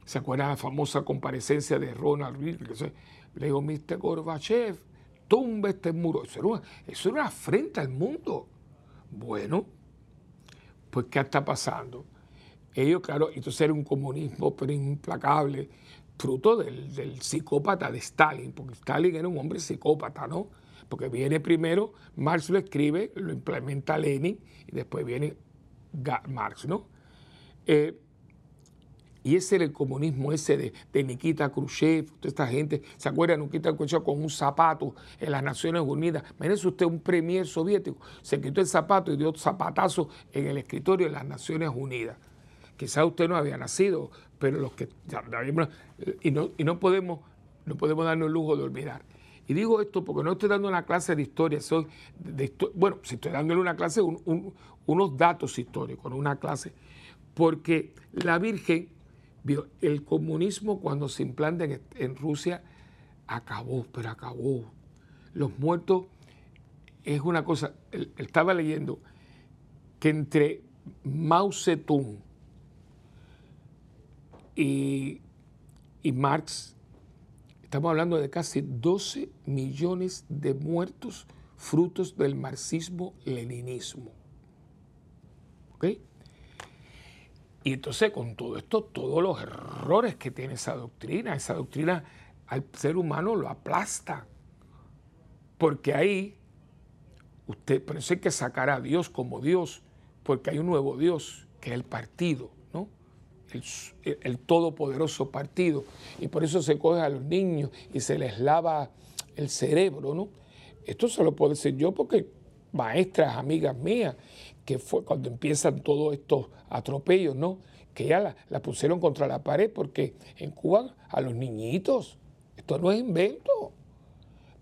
¿Se acuerdan la famosa comparecencia de Ronald Reagan? Le digo, Mr. Gorbachev, tumba este muro. Eso era, eso era una afrenta al mundo. Bueno, pues ¿qué está pasando? Ellos, claro, entonces era un comunismo pero implacable, fruto del, psicópata de Stalin, porque Stalin era un hombre psicópata, ¿no? Porque viene primero, Marx lo escribe, lo implementa Lenin y después viene Marx, ¿no? Eh, y ese era el comunismo ese de, Nikita Khrushchev, toda esta gente. ¿Se acuerdan? Nikita Khrushchev con un zapato en las Naciones Unidas. Imagínense usted un premier soviético. Se quitó el zapato y dio zapatazo en el escritorio de las Naciones Unidas. Quizás usted no había nacido, pero los que y no, y no podemos no podemos darnos el lujo de olvidar. Y digo esto porque no estoy dando una clase de historia, soy de, bueno, si estoy dándole una clase, unos datos históricos, una clase, porque la Virgen el comunismo cuando se implanta en, Rusia acabó, pero acabó. Los muertos es una cosa, estaba leyendo que entre Mao Zedong y, Marx, estamos hablando de casi 12 millones de muertos frutos del marxismo-leninismo. ¿Ok? Y entonces con todo esto, todos los errores que tiene esa doctrina, esa doctrina al ser humano lo aplasta. Porque ahí, usted, por eso hay que sacar a Dios como Dios, porque hay un nuevo Dios, que es el partido el, todopoderoso partido. Y por eso se coge a los niños y se les lava el cerebro, ¿no? Esto se lo puedo decir yo porque maestras, amigas mías, que fue cuando empiezan todos estos atropellos, ¿no? Que ya la, pusieron contra la pared porque en Cuba a los niñitos, esto no es invento.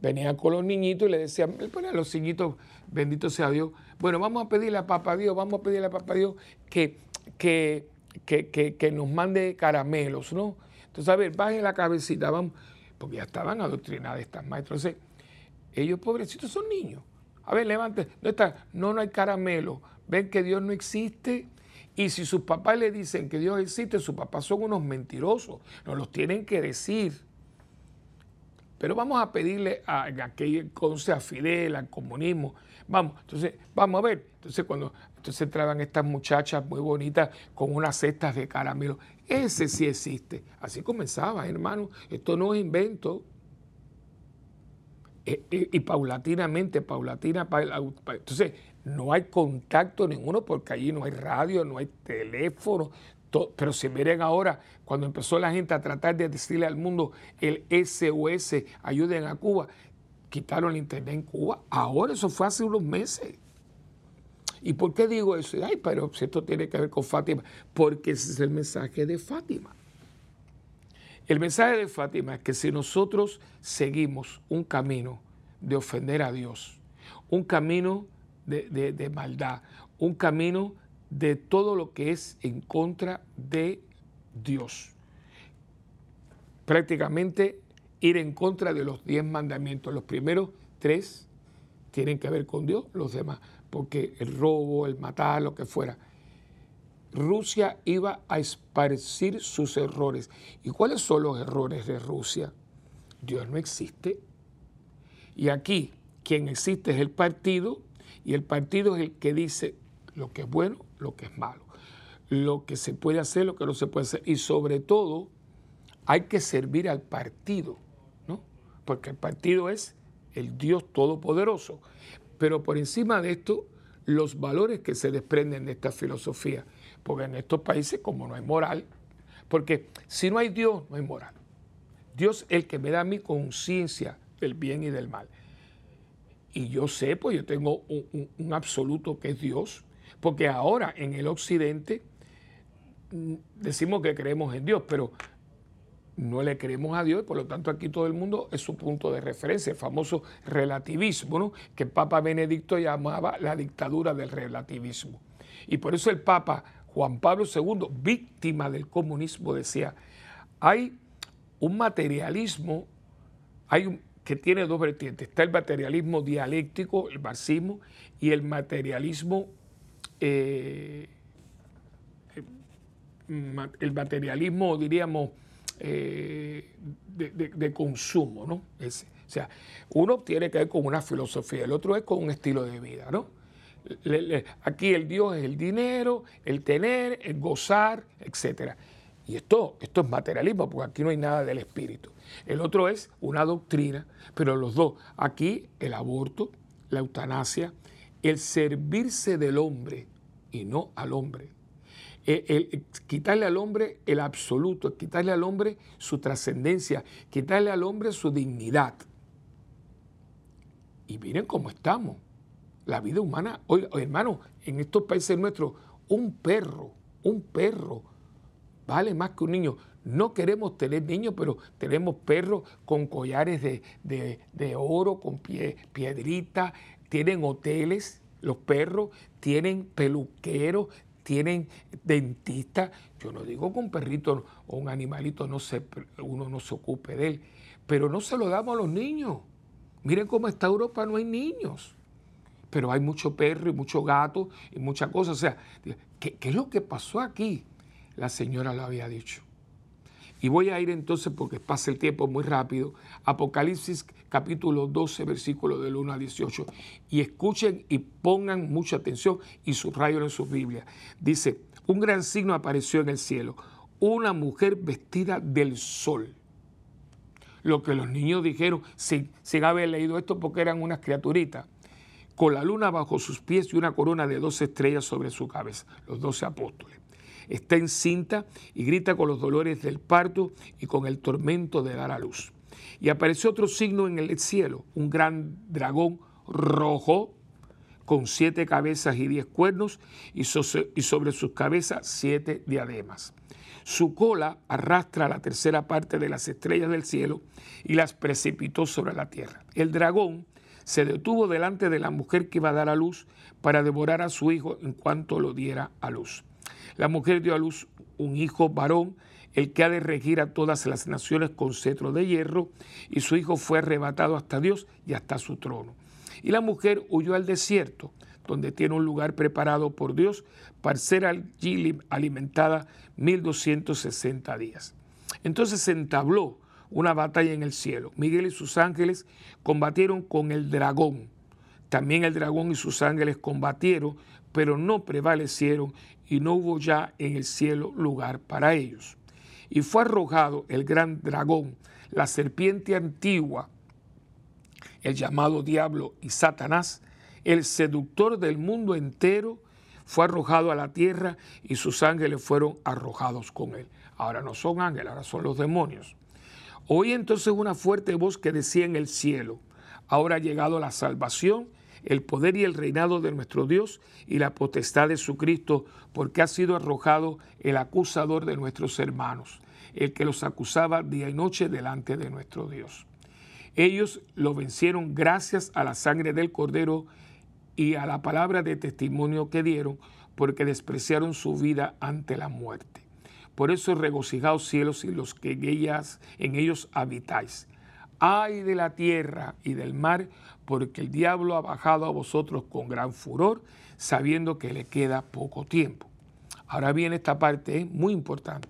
Venían con los niñitos y le decían, a los niñitos, bendito sea Dios, bueno, vamos a pedirle a Papá Dios, vamos a pedirle a Papá Dios que, que que, nos mande caramelos, ¿no? Entonces, a ver, baje la cabecita, vamos, porque ya estaban adoctrinadas estas maestras. Ellos pobrecitos son niños. A ver, levante, no está, no, no hay caramelo. Ven que Dios no existe. Y si sus papás le dicen que Dios existe, sus papás son unos mentirosos. Nos los tienen que decir. Pero vamos a pedirle a, aquel a Fidel, al comunismo. Vamos, entonces, vamos a ver. Entonces, cuando entonces entraban estas muchachas muy bonitas con unas cestas de caramelo. Ese sí existe. Así comenzaba, hermano. Esto no es invento. Eh, y, paulatinamente, paulatina, entonces no hay contacto ninguno porque allí no hay radio, no hay teléfono. pero si miren ahora, cuando empezó la gente a tratar de decirle al mundo el SOS, ayuden a Cuba, quitaron el internet en Cuba. Ahora eso fue hace unos meses. ¿Y por qué digo eso? Ay, pero esto tiene que ver con Fátima. Porque ese es el mensaje de Fátima. El mensaje de Fátima es que si nosotros seguimos un camino de ofender a Dios, un camino de, maldad, un camino de todo lo que es en contra de Dios, prácticamente ir en contra de los diez mandamientos. Los primeros tres tienen que ver con Dios, los demás porque el robo, el matar, lo que fuera. Rusia iba a esparcir sus errores. ¿Y cuáles son los errores de Rusia? Dios no existe. Y aquí quien existe es el partido y el partido es el que dice lo que es bueno, lo que es malo, lo que se puede hacer, lo que no se puede hacer. Y sobre todo hay que servir al partido, ¿no? Porque el partido es el Dios Todopoderoso. Pero por encima de esto, los valores que se desprenden de esta filosofía. Porque en estos países, como no hay moral, porque si no hay Dios, no hay moral. Dios es el que me da mi conciencia del bien y del mal. Y yo sé, pues yo tengo un, absoluto que es Dios, porque ahora en el occidente mm, decimos que creemos en Dios, pero no le creemos a Dios por lo tanto aquí todo el mundo es su punto de referencia, el famoso relativismo, ¿no? que Papa Benedicto llamaba la dictadura del relativismo. Y por eso el Papa Juan Pablo II, víctima del comunismo, decía, hay un materialismo hay que tiene dos vertientes. Está el materialismo dialéctico, el marxismo, y el materialismo... Eh, el materialismo, diríamos, eh, de, consumo, ¿no? o sea, uno tiene que ver con una filosofía, el otro es con un estilo de vida, ¿no? Aquí el Dios es el dinero, el tener, el gozar, etc. Y esto, esto es materialismo, porque aquí no hay nada del espíritu. El otro es una doctrina, pero los dos, aquí el aborto, la eutanasia, el servirse del hombre y no al hombre. El, quitarle al hombre el absoluto, quitarle al hombre su trascendencia, quitarle al hombre su dignidad. Y miren cómo estamos. La vida humana, oiga, hermano, en estos países nuestros, un perro, un perro vale más que un niño. No queremos tener niños, pero tenemos perros con collares de, oro, con pie, piedrita, tienen hoteles, los perros, tienen peluqueros, tienen dentistas. Yo no digo que un perrito o un animalito no se, uno no se ocupe de él, pero no se lo damos a los niños. Miren cómo está Europa, no hay niños. Pero hay mucho perro y mucho gato y muchas cosas. O sea, ¿qué, ¿qué, es lo que pasó aquí? La señora lo había dicho. Y voy a ir entonces, porque pasa el tiempo muy rápido, Apocalipsis capítulo 12, versículo del 1 a 18. Y escuchen y pongan mucha atención y subrayen en sus Biblias. Dice, un gran signo apareció en el cielo, una mujer vestida del sol lo que los niños dijeron sin, sin haber leído esto porque eran unas criaturitas, con la luna bajo sus pies y una corona de dos estrellas sobre su cabeza, los doce apóstoles. Está encinta y grita con los dolores del parto y con el tormento de dar a luz. Y apareció otro signo en el cielo, un gran dragón rojo con siete cabezas y diez cuernos y sobre sus cabezas siete diademas. Su cola arrastra la tercera parte de las estrellas del cielo y las precipitó sobre la tierra. El dragón se detuvo delante de la mujer que iba a dar a luz para devorar a su hijo en cuanto lo diera a luz. La mujer dio a luz un hijo varón, el que ha de regir a todas las naciones con cetro de hierro, y su hijo fue arrebatado hasta Dios y hasta su trono. Y la mujer huyó al desierto, donde tiene un lugar preparado por Dios para ser allí alimentada 1260 días. Entonces se entabló una batalla en el cielo. Miguel y sus ángeles combatieron con el dragón. También el dragón y sus ángeles combatieron, pero no prevalecieron y no hubo ya en el cielo lugar para ellos. Y fue arrojado el gran dragón, la serpiente antigua, el llamado diablo y Satanás, el seductor del mundo entero, fue arrojado a la tierra y sus ángeles fueron arrojados con él. Ahora no son ángeles, ahora son los demonios. Oí entonces una fuerte voz que decía en el cielo, ahora ha llegado la salvación, el poder y el reinado de nuestro Dios y la potestad de su Cristo, porque ha sido arrojado el acusador de nuestros hermanos, el que los acusaba día y noche delante de nuestro Dios. Ellos lo vencieron gracias a la sangre del Cordero y a la palabra de testimonio que dieron, porque despreciaron su vida ante la muerte. Por eso regocijaos cielos y los que en, ellas, en ellos habitáis. Ay de la tierra y del mar, porque el diablo ha bajado a vosotros con gran furor, sabiendo que le queda poco tiempo. Ahora viene esta parte muy importante.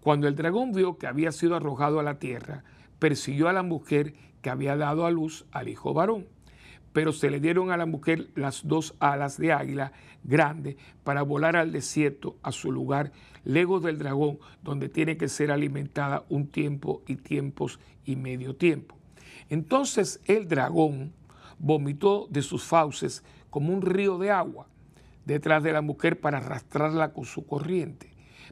Cuando el dragón vio que había sido arrojado a la tierra, persiguió a la mujer que había dado a luz al hijo varón pero se le dieron a la mujer las dos alas de águila grande para volar al desierto, a su lugar, lejos del dragón, donde tiene que ser alimentada un tiempo y tiempos y medio tiempo. Entonces el dragón vomitó de sus fauces como un río de agua detrás de la mujer para arrastrarla con su corriente.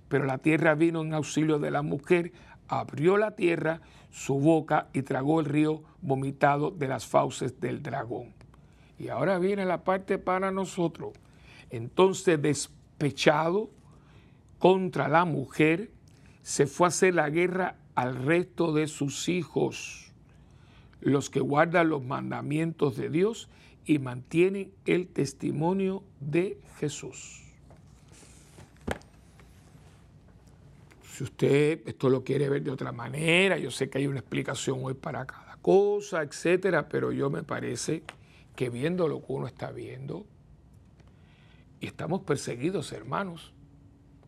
Pero la tierra vino en auxilio de la mujer, abrió la tierra, su boca y tragó el río vomitado de las fauces del dragón. Y ahora viene la parte para nosotros. Entonces, despechado contra la mujer, se fue a hacer la guerra al resto de sus hijos, los que guardan los mandamientos de Dios y mantienen el testimonio de Jesús. Si usted esto lo quiere ver de otra manera, yo sé que hay una explicación hoy para cada cosa, etcétera, pero yo me parece que viendo lo que uno está viendo, y estamos perseguidos, hermanos.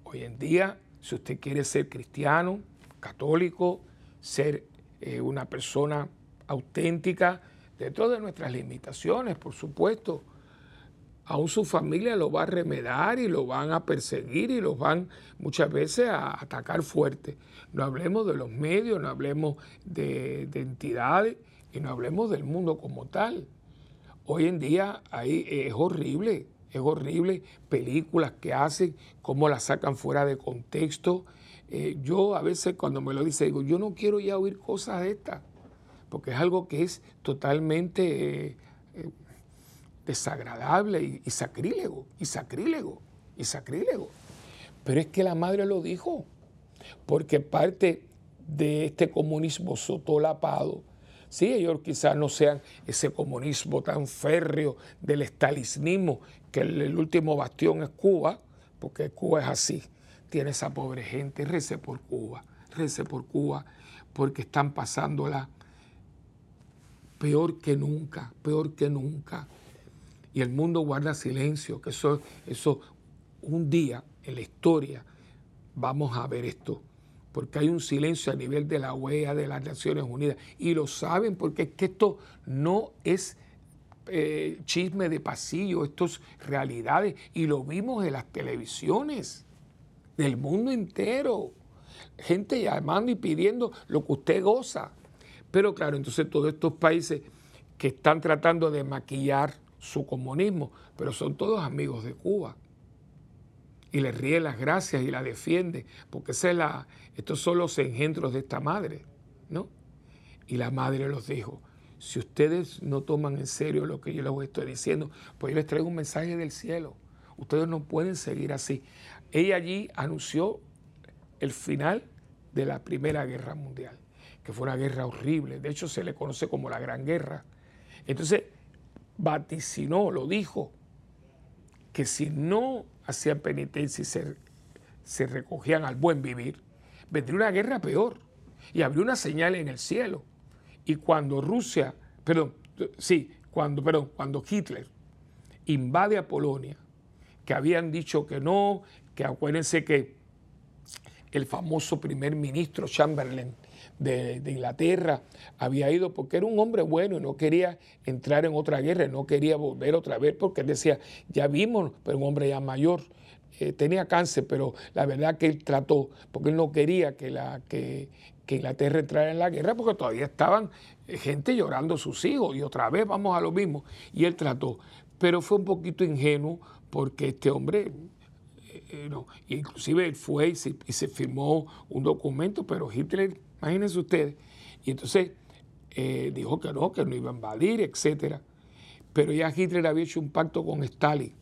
Hoy en día, si usted quiere ser cristiano, católico, ser eh, una persona auténtica, dentro de nuestras limitaciones, por supuesto, aún su familia lo va a remedar y lo van a perseguir y los van muchas veces a atacar fuerte. No hablemos de los medios, no hablemos de, entidades y no hablemos del mundo como tal. Hoy en día ahí es horrible, es horrible películas que hacen, cómo las sacan fuera de contexto. Eh, yo a veces cuando me lo dice digo, yo no quiero ya oír cosas de estas, porque es algo que es totalmente... Eh, eh, desagradable y, sacrílego, y sacrílego, y sacrílego. Pero es que la madre lo dijo, porque parte de este comunismo sotolapado, sí, ellos quizás no sean ese comunismo tan férreo del estalinismo, que el, último bastión es Cuba, porque Cuba es así, tiene esa pobre gente, rece por Cuba, rece por Cuba, porque están pasándola peor que nunca, peor que nunca. Y el mundo guarda silencio, que eso, eso un día en la historia vamos a ver esto, porque hay un silencio a nivel de la OEA, de las Naciones Unidas, y lo saben porque es que esto no es eh, chisme de pasillo, esto es realidades, y lo vimos en las televisiones del mundo entero, gente llamando y pidiendo lo que usted goza. Pero claro, entonces todos estos países que están tratando de maquillar su comunismo, pero son todos amigos de Cuba. Y le ríe las gracias y la defiende, porque es la, estos son los engendros de esta madre, ¿no? Y la madre los dijo, si ustedes no toman en serio lo que yo les estoy diciendo, pues yo les traigo un mensaje del cielo. Ustedes no pueden seguir así. Ella allí anunció el final de la Primera Guerra Mundial, que fue una guerra horrible. De hecho, se le conoce como la Gran Guerra. Entonces, vaticinó, lo dijo, que si no hacían penitencia y se, se recogían al buen vivir, vendría una guerra peor. Y habría una señal en el cielo. Y cuando Rusia, perdón, sí, cuando, perdón, cuando Hitler invade a Polonia, que habían dicho que no, que acuérdense que el famoso primer ministro Chamberlain de, Inglaterra, había ido porque era un hombre bueno y no quería entrar en otra guerra, no quería volver otra vez porque él decía, ya vimos, pero un hombre ya mayor, eh, tenía cáncer, pero la verdad que él trató, porque él no quería que, la, que, Inglaterra entrara en la guerra porque todavía estaban eh, gente llorando sus hijos y otra vez vamos a lo mismo. Y él trató, pero fue un poquito ingenuo porque este hombre eh, no, inclusive él fue y se, y se, firmó un documento, pero Hitler Imagínense ustedes. Y entonces eh, dijo que no, que no iba a invadir, etc. Pero ya Hitler había hecho un pacto con Stalin,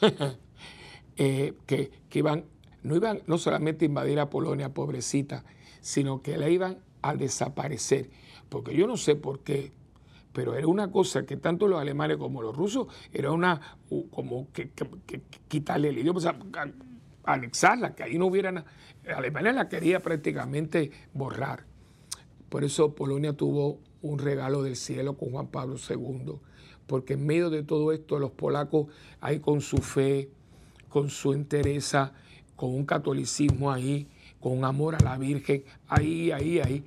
eh, que, iban, no iban no solamente a invadir a Polonia, pobrecita, sino que la iban a desaparecer. Porque yo no sé por qué, pero era una cosa que tanto los alemanes como los rusos, era una, como que, quitarle el idioma, o sea, anexarla, que ahí no hubiera Alemania la quería prácticamente borrar. Por eso Polonia tuvo un regalo del cielo con Juan Pablo II, porque en medio de todo esto los polacos ahí con su fe, con su entereza, con un catolicismo ahí, con amor a la Virgen, ahí, ahí, ahí.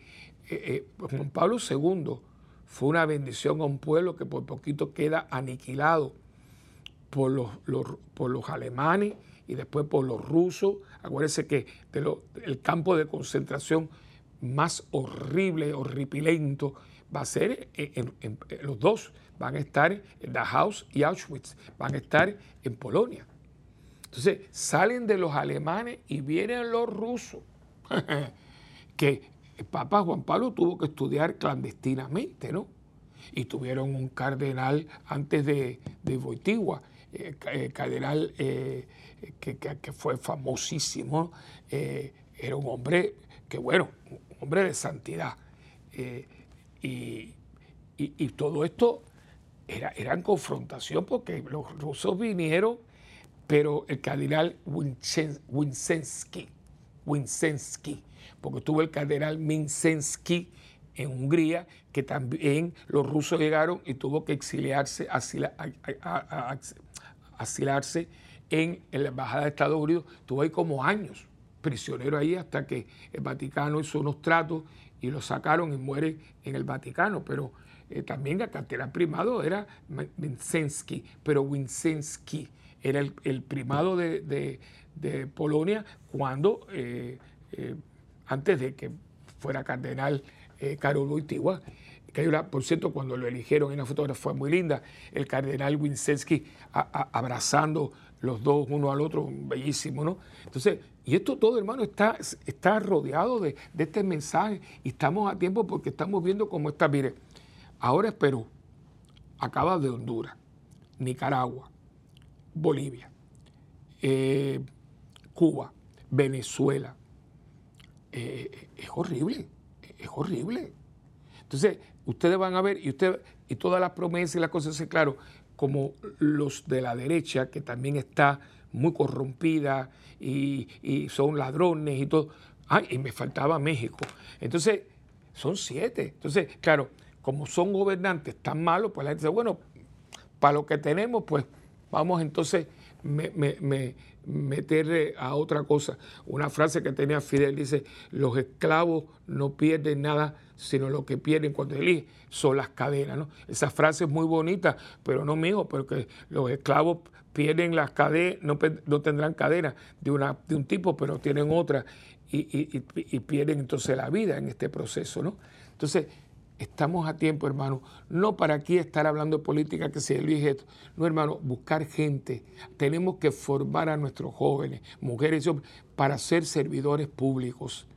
Eh, eh, Juan Pablo II fue una bendición a un pueblo que por poquito queda aniquilado por los alemanes y después por los rusos. Acuérdense que el campo de concentración más horrible, horripilento, va a ser los dos, van a estar en Dachau y Auschwitz, van a estar en Polonia. Entonces salen de los alemanes y vienen los rusos, que el Papa Juan Pablo tuvo que estudiar clandestinamente, ¿no? Y tuvieron un cardenal antes de, de Wojtyła, eh, eh, cardenal eh, que, fue famosísimo, era un hombre que, bueno, un hombre de santidad. Y, todo esto era, era, en confrontación porque los rusos vinieron, pero el cardenal Winsensky, Winsensky, porque tuvo el cardenal Minsensky en Hungría, que también los rusos llegaron y tuvo que exiliarse, asilarse en, la Embajada de Estados Unidos. Estuvo ahí como años, prisionero ahí, hasta que el Vaticano hizo unos tratos y lo sacaron y muere en el Vaticano, pero eh, también el cardenal primado era Wincensky, pero Wincensky era el, primado de, Polonia cuando, eh, eh, antes de que fuera cardenal Karol Wojtyła, que por cierto, cuando lo eligieron en una fotografía muy linda, el cardenal Wincensky abrazando los dos uno al otro, bellísimo, ¿no? Entonces, y esto todo, hermano, está, está rodeado de, este mensaje y estamos a tiempo porque estamos viendo cómo está, mire, ahora es Perú, acaba de Honduras, Nicaragua, Bolivia, eh, Cuba, Venezuela. Eh, es horrible, es horrible. Entonces, ustedes van a ver, y usted, y todas las promesas y las cosas, claro, como los de la derecha, que también está muy corrompida y, son ladrones y todo. Ay, y me faltaba México. Entonces, son siete. Entonces, claro, como son gobernantes tan malos, pues la gente dice, bueno, para lo que tenemos, pues vamos entonces me, me, meter a otra cosa. Una frase que tenía Fidel dice, los esclavos no pierden nada, sino lo que pierden cuando eligen son las cadenas. ¿no? Esa frase es muy bonita, pero no mío, porque los esclavos pierden las cadenas, no, tendrán cadenas de, una, de un tipo, pero tienen otra y, y, pierden entonces la vida en este proceso. ¿no? Entonces, estamos a tiempo, hermano, no para aquí estar hablando de política que se elige esto, no, hermano, buscar gente. Tenemos que formar a nuestros jóvenes, mujeres y hombres, para ser servidores públicos,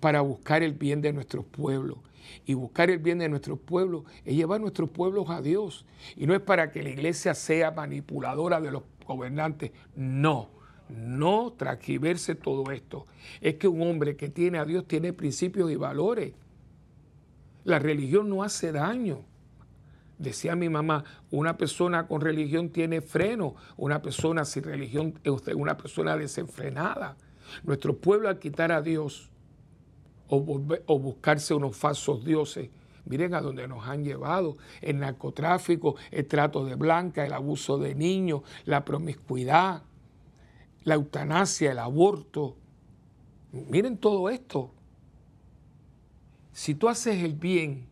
para buscar el bien de nuestros pueblos. Y buscar el bien de nuestros pueblos es llevar a nuestros pueblos a Dios. Y no es para que la iglesia sea manipuladora de los gobernantes, no. No transgiverse todo esto. Es que un hombre que tiene a Dios tiene principios y valores la religión no hace daño. Decía mi mamá, una persona con religión tiene freno, una persona sin religión es una persona desenfrenada. Nuestro pueblo al quitar a Dios o, buscarse unos falsos dioses, miren a dónde nos han llevado, el narcotráfico, el trato de blanca, el abuso de niños, la promiscuidad, la eutanasia, el aborto. Miren todo esto. Si tú haces el bien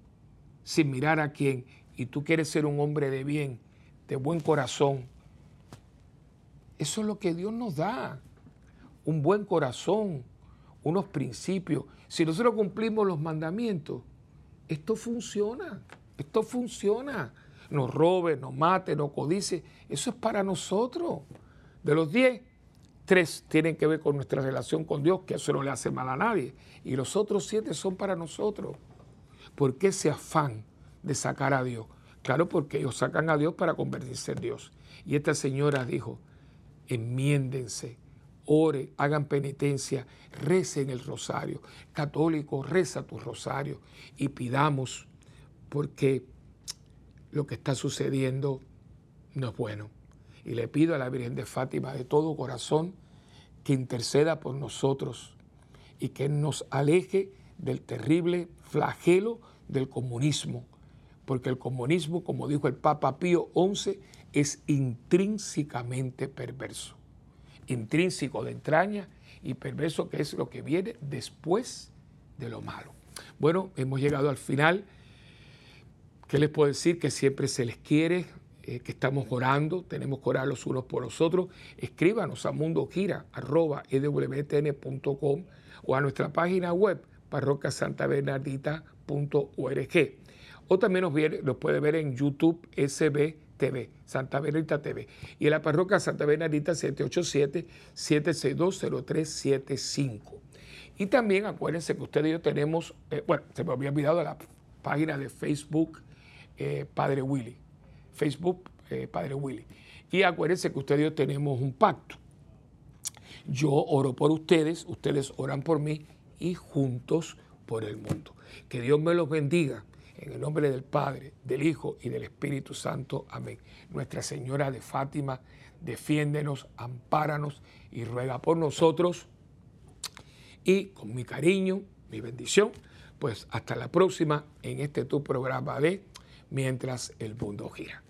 sin mirar a quién y tú quieres ser un hombre de bien, de buen corazón, eso es lo que Dios nos da. Un buen corazón, unos principios. Si nosotros cumplimos los mandamientos, esto funciona. Esto funciona. Nos robe, nos mate, nos codice. Eso es para nosotros. De los diez, Tres tienen que ver con nuestra relación con Dios, que eso no le hace mal a nadie. Y los otros siete son para nosotros. ¿Por qué ese afán de sacar a Dios? Claro, porque ellos sacan a Dios para convertirse en Dios. Y esta señora dijo, enmiéndense, ore, hagan penitencia, recen el rosario. Católico, reza tu rosario y pidamos porque lo que está sucediendo no es bueno. Y le pido a la Virgen de Fátima de todo corazón que interceda por nosotros y que nos aleje del terrible flagelo del comunismo, porque el comunismo, como dijo el Papa Pío XI, es intrínsecamente perverso, intrínseco de entraña y perverso que es lo que viene después de lo malo. Bueno, hemos llegado al final. ¿Qué les puedo decir? Que siempre se les quiere, eh, que estamos orando, tenemos que orar los unos por los otros, escríbanos a mundogira.ewtn.com o a nuestra página web parroquiasantabernardita.org. O también nos, nos puede ver en YouTube SBTV, Santa Bernardita TV. Y en la parroquia Santa Bernardita 787-762-0375. Y también acuérdense que ustedes y yo tenemos, eh, bueno, se me había olvidado la página de Facebook eh, Padre Willy. Facebook, eh, Padre Willy. Y acuérdense que ustedes y yo tenemos un pacto. Yo oro por ustedes, ustedes oran por mí y juntos por el mundo. Que Dios me los bendiga. En el nombre del Padre, del Hijo y del Espíritu Santo. Amén. Nuestra Señora de Fátima, defiéndenos, ampáranos y ruega por nosotros. Y con mi cariño, mi bendición, pues hasta la próxima en este tu programa de Mientras el mundo gira.